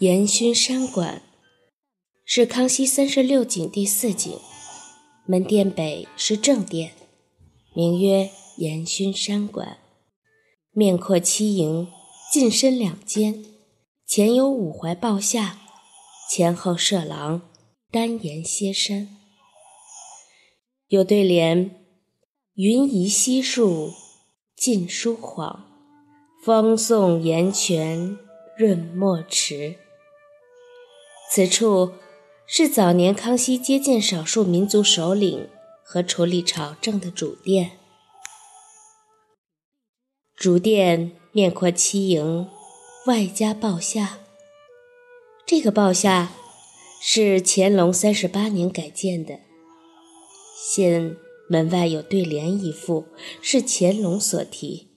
延勋山馆是康熙三十六景第四景，门殿北是正殿，名曰延勋山馆。面阔七楹，进深两间，前有五槐抱下，前后设廊，单檐歇山。有对联：“云移西树，尽疏晃，风送岩泉润墨池。”此处是早年康熙接见少数民族首领和处理朝政的主殿。主殿面阔七楹，外加抱下。这个抱下是乾隆三十八年改建的。现门外有对联一副，是乾隆所题，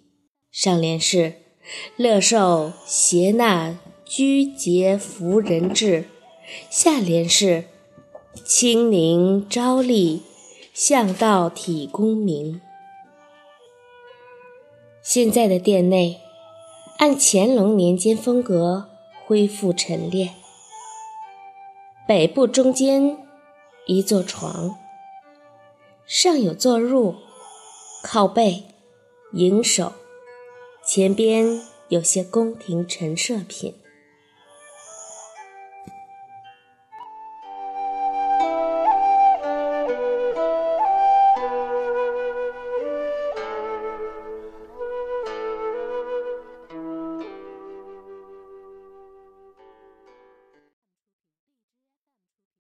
上联是“乐受协纳居节福人志”。下联是“清宁昭丽，向道体功名”。现在的殿内按乾隆年间风格恢复陈列，北部中间一座床，上有座褥，靠背、迎手，前边有些宫廷陈设品。